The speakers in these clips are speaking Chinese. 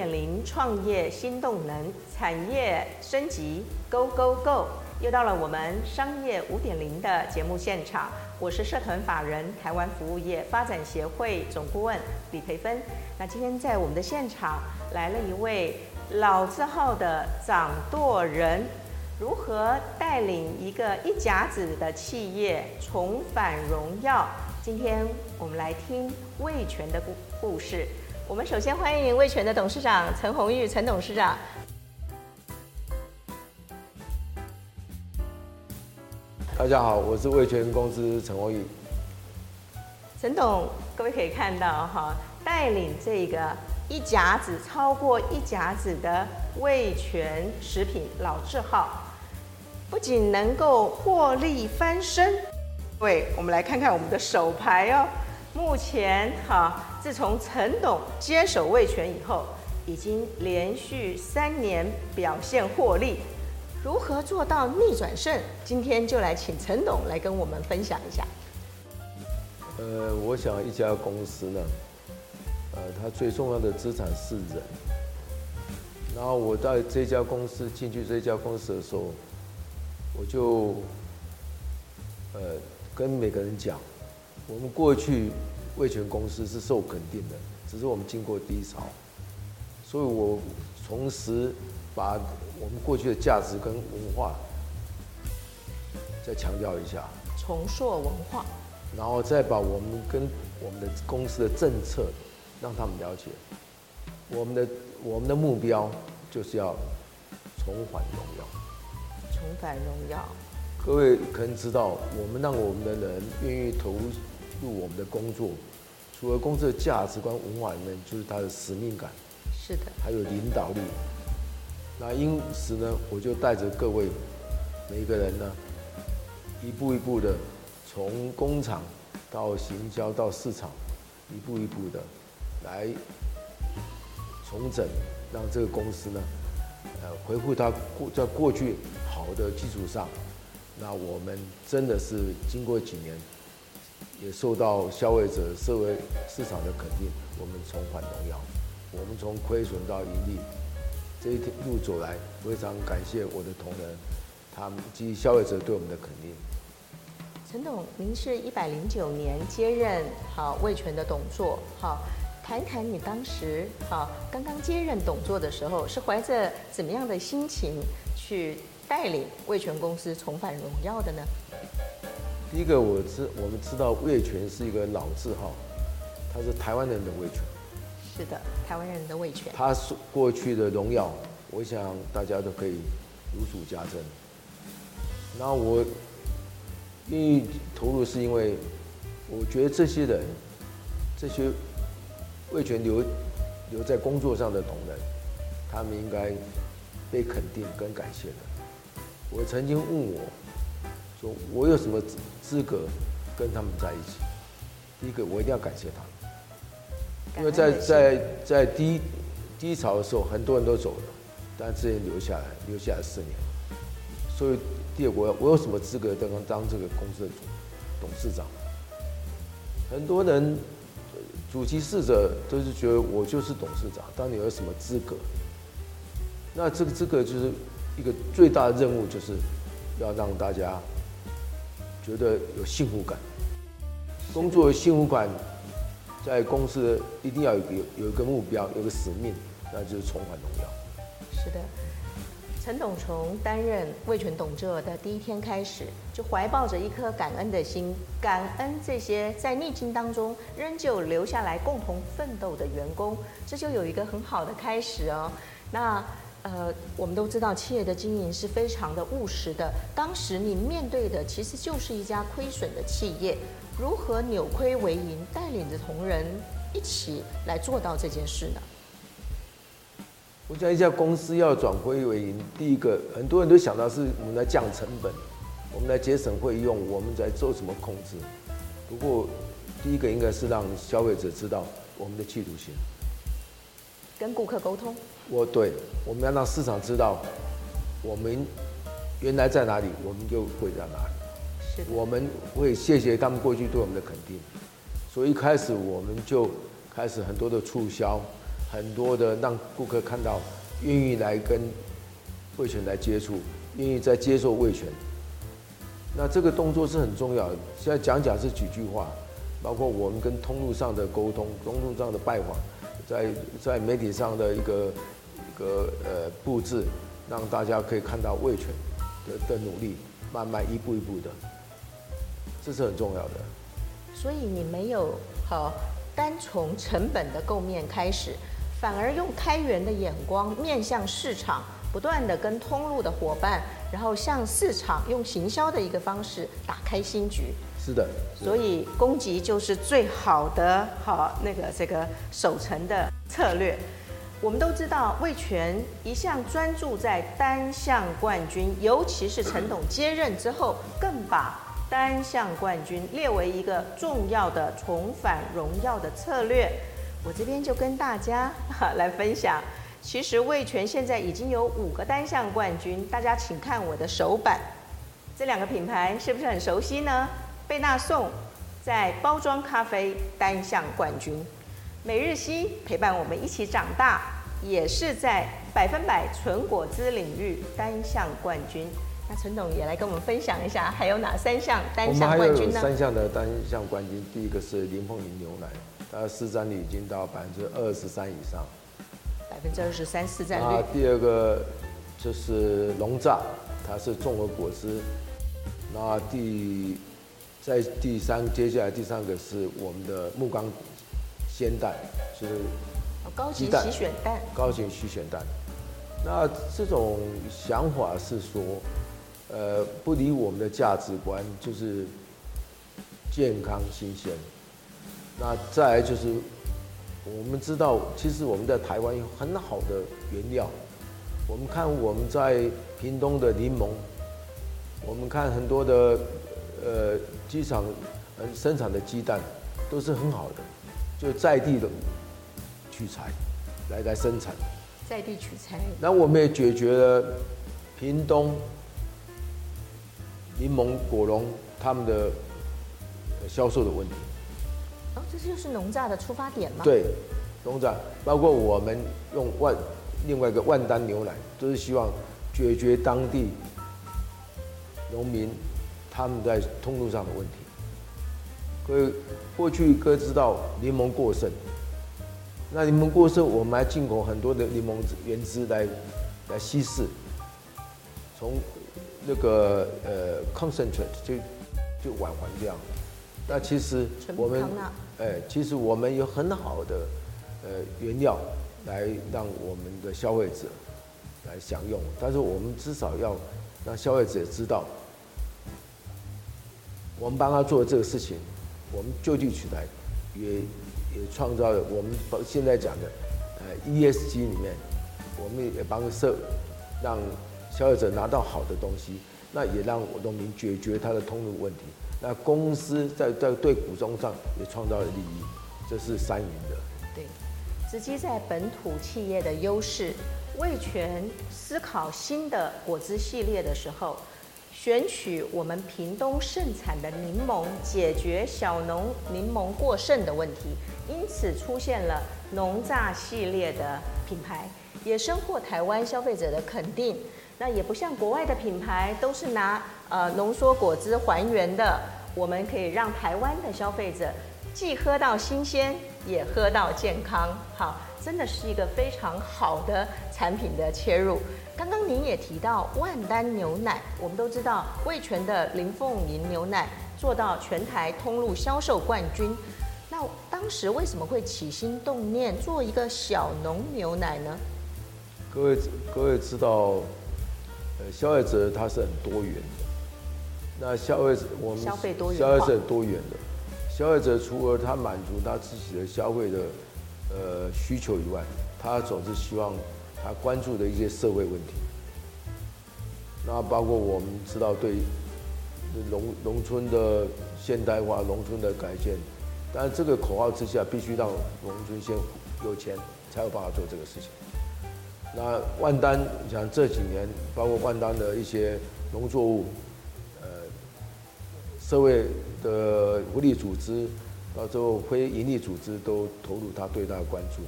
点零创业新动能，产业升级，Go Go Go！又到了我们商业五点零的节目现场，我是社团法人台湾服务业发展协会总顾问李培芬。那今天在我们的现场来了一位老字号的掌舵人，如何带领一个一甲子的企业重返荣耀？今天我们来听味全的故故事。我们首先欢迎味全的董事长陈鸿玉，陈董事长。大家好，我是味全公司陈鸿玉。陈董，各位可以看到哈，带领这个一甲子超过一甲子的味全食品老字号，不仅能够获利翻身，对，我们来看看我们的手牌哦。目前哈。自从陈董接手魏全以后，已经连续三年表现获利，如何做到逆转胜？今天就来请陈董来跟我们分享一下。呃，我想一家公司呢，呃，它最重要的资产是人。然后我在这家公司进去这家公司的时候，我就呃跟每个人讲，我们过去。味全公司是受肯定的，只是我们经过低潮，所以我同时把我们过去的价值跟文化再强调一下，重塑文化，然后再把我们跟我们的公司的政策让他们了解，我们的我们的目标就是要重返荣耀，重返荣耀。各位可能知道，我们让我们的人愿意投入我们的工作。除了公司的价值观、文化里面，就是他的使命感，是的，还有领导力。那因此呢，我就带着各位每一个人呢，一步一步的从工厂到行销到市场，一步一步的来重整，让这个公司呢，呃，恢复它过在过去好的基础上。那我们真的是经过几年。也受到消费者、社会市场的肯定，我们重返荣耀。我们从亏损到盈利，这一路走来，非常感谢我的同仁，他们及消费者对我们的肯定。陈董，您是一百零九年接任好味全的董座，好，谈谈你当时好刚刚接任董座的时候，是怀着怎么样的心情去带领味全公司重返荣耀的呢？第一个，我知我们知道味全是一个老字号，它是台湾人的味全。是的，台湾人的味全。它是过去的荣耀，我想大家都可以如数家珍。那我愿意投入，是因为我觉得这些人，这些味全留留在工作上的同仁，他们应该被肯定跟感谢的。我曾经问我。说我有什么资格跟他们在一起？第一个，我一定要感谢他们，因为在在在低低潮的时候，很多人都走了，但这些人留下来，留下来四年。所以第二个，我我有什么资格当当这个公司的董事长？很多人主席事者都是觉得我就是董事长，当你有什么资格？那这个资格就是一个最大的任务，就是要让大家。觉得有幸福感，工作的幸福感，在公司一定要有有有一个目标，有个使命，那就是重返荣耀。是的，陈董从担任味全董座的第一天开始，就怀抱着一颗感恩的心，感恩这些在逆境当中仍旧留下来共同奋斗的员工，这就有一个很好的开始哦。那。呃，我们都知道企业的经营是非常的务实的。当时你面对的其实就是一家亏损的企业，如何扭亏为盈，带领着同仁一起来做到这件事呢？我讲一家公司要转亏为盈，第一个很多人都想到是我们来降成本，我们来节省费用，我们在做什么控制？不过第一个应该是让消费者知道我们的企图心。跟顾客沟通，我对，我们要让市场知道，我们原来在哪里，我们就会在哪里。是，我们会谢谢他们过去对我们的肯定，所以一开始我们就开始很多的促销，很多的让顾客看到，愿意来跟味全来接触，愿意在接受味全。那这个动作是很重要的。现在讲讲是几句话，包括我们跟通路上的沟通，通路上的拜访，在在媒体上的一个一个呃布置，让大家可以看到味全的的努力，慢慢一步一步的，这是很重要的。所以你没有好单从成本的构面开始，反而用开源的眼光面向市场。不断的跟通路的伙伴，然后向市场用行销的一个方式打开新局。是的，是的，所以攻击就是最好的好那个这个守城的策略。我们都知道味全一向专注在单项冠军，尤其是陈董接任之后，更把单项冠军列为一个重要的重返荣耀的策略。我这边就跟大家来分享。其实味全现在已经有五个单项冠军，大家请看我的手板，这两个品牌是不是很熟悉呢？贝纳颂在包装咖啡单项冠军，每日西陪伴我们一起长大，也是在百分百纯果汁领域单项冠军。那陈董也来跟我们分享一下，还有哪三项单项冠军呢？三项的单项冠军，第一个是林凤林牛奶，它的市占率已经到百分之二十三以上。百分之二十三市占率。啊，第二个就是龙炸，它是综合果汁。那第在第三，接下来第三个是我们的木刚鲜蛋就，是高级洗选蛋。高级洗选蛋。那这种想法是说，呃，不离我们的价值观，就是健康新鲜。那再来就是。我们知道，其实我们在台湾有很好的原料。我们看我们在屏东的柠檬，我们看很多的呃机场生产的鸡蛋都是很好的，就在地的取材来来生产。在地取材。那我们也解决了屏东柠檬果农他们的销售的问题。哦，这就是农榨的出发点吗？对，农榨包括我们用万另外一个万丹牛奶，都是希望解决当地农民他们在通路上的问题。各位过去各位知道柠檬过剩，那柠檬过剩，我们还进口很多的柠檬原汁来来稀释，从那个呃 concentrate 就就返还这样。那其实我们，哎，其实我们有很好的呃原料来让我们的消费者来享用，但是我们至少要让消费者知道，我们帮他做的这个事情，我们就地取材，也也创造了我们现在讲的呃 ESG 里面，我们也帮社让消费者拿到好的东西，那也让农民解决他的通路问题。那公司在在对股东上也创造了利益，这是三赢的。对，直接在本土企业的优势，味全思考新的果汁系列的时候，选取我们屏东盛产的柠檬，解决小农柠檬过剩的问题，因此出现了农榨系列的品牌，也深获台湾消费者的肯定。那也不像国外的品牌，都是拿呃浓缩果汁还原的。我们可以让台湾的消费者既喝到新鲜，也喝到健康。好，真的是一个非常好的产品的切入。刚刚您也提到万丹牛奶，我们都知道味全的林凤营牛奶做到全台通路销售冠军。那当时为什么会起心动念做一个小农牛奶呢？各位各位知道。呃消费者他是很多元的，那消费者我们消费多元，消费者很多元的，消费者除了他满足他自己的消费的呃需求以外，他总是希望他关注的一些社会问题。那包括我们知道对农农村的现代化、农村的改建，但这个口号之下，必须让农村先有钱，才有办法做这个事情。那万丹，你想这几年，包括万丹的一些农作物，社会的福利组织，到最后非营利组织都投入他对他的关注。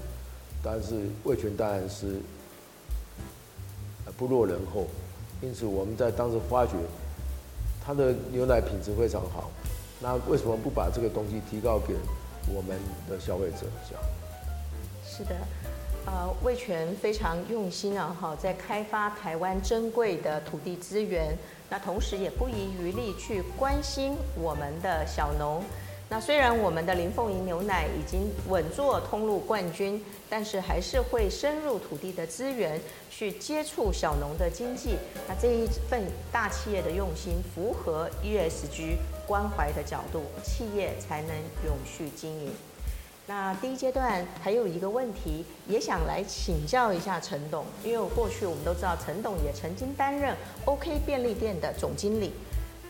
但是味全当然是不落人后，因此我们在当时发觉他的牛奶品质非常好，那为什么不把这个东西提高给我们的消费者？这样是的。呃，味全非常用心啊，哈，在开发台湾珍贵的土地资源，那同时也不遗余力去关心我们的小农。那虽然我们的林凤营牛奶已经稳坐通路冠军，但是还是会深入土地的资源去接触小农的经济。那这一份大企业的用心，符合 ESG 关怀的角度，企业才能永续经营。那第一阶段还有一个问题，也想来请教一下陈董，因为过去我们都知道陈董也曾经担任 OK 便利店的总经理，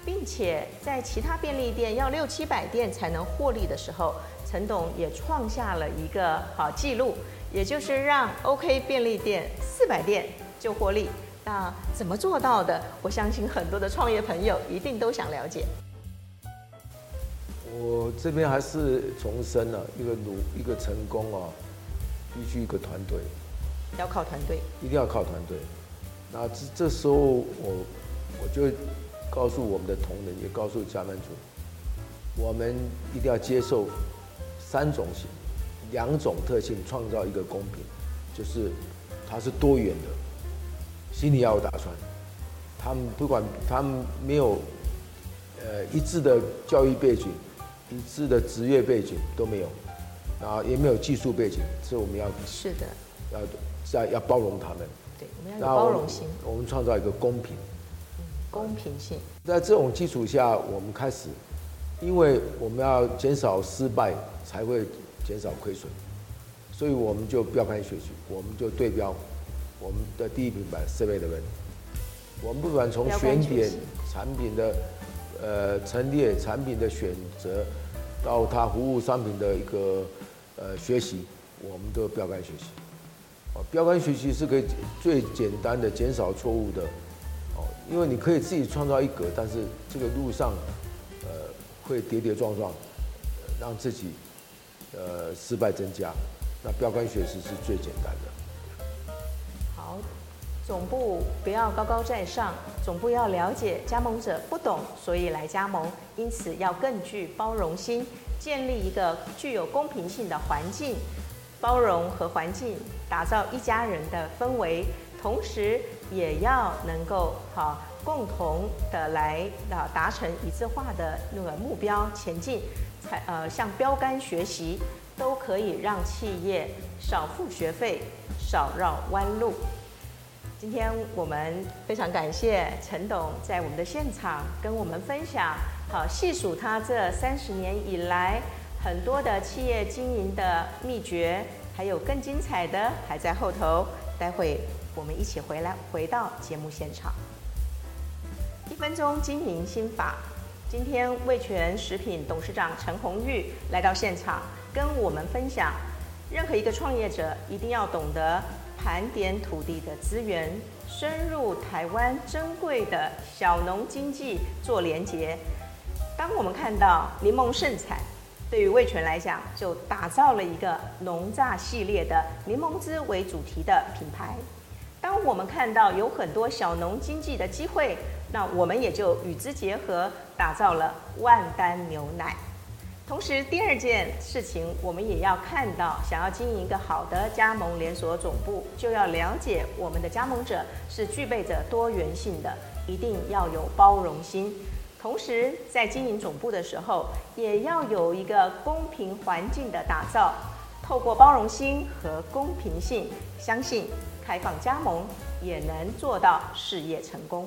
并且在其他便利店要六七百店才能获利的时候，陈董也创下了一个好记录，也就是让 OK 便利店四百店就获利。那怎么做到的？我相信很多的创业朋友一定都想了解。我这边还是重申了一个努一个成功啊，必须一个团队，要靠团队，一定要靠团队。那这这时候我我就告诉我们的同仁，也告诉加班组，我们一定要接受三种型，两种特性，创造一个公平，就是它是多元的，心里要有打算。他们不管他们没有呃一致的教育背景。一致的职业背景都没有，然后也没有技术背景，所以我们要是的，要要要包容他们。对，我们要有包容心。我们创造一个公平，公平性。在这种基础下，我们开始，因为我们要减少失败，才会减少亏损，所以我们就标杆学习，我们就对标我们的第一品牌 7-Eleven，我们不管从选点产品的。呃，陈列产品的选择，到他服务商品的一个呃学习，我们都标杆学习。哦，标杆学习是可以最简单的减少错误的。哦，因为你可以自己创造一格，但是这个路上呃会跌跌撞撞，让自己呃失败增加。那标杆学习是最简单的。总部不要高高在上，总部要了解加盟者不懂，所以来加盟，因此要更具包容心，建立一个具有公平性的环境，包容和环境，打造一家人的氛围，同时也要能够好共同的来啊达成一致化的那个目标前进，才呃向标杆学习，都可以让企业少付学费，少绕弯路。今天我们非常感谢陈董在我们的现场跟我们分享，好细数他这三十年以来很多的企业经营的秘诀，还有更精彩的还在后头。待会我们一起回来回到节目现场。一分钟经营心法，今天味全食品董事长陈红玉来到现场，跟我们分享，任何一个创业者一定要懂得。盘点土地的资源，深入台湾珍贵的小农经济做连结。当我们看到柠檬盛产，对于味全来讲，就打造了一个农榨系列的柠檬汁为主题的品牌。当我们看到有很多小农经济的机会，那我们也就与之结合，打造了万丹牛奶。同时，第二件事情，我们也要看到，想要经营一个好的加盟连锁总部，就要了解我们的加盟者是具备着多元性的，一定要有包容心。同时，在经营总部的时候，也要有一个公平环境的打造。透过包容心和公平性，相信开放加盟也能做到事业成功。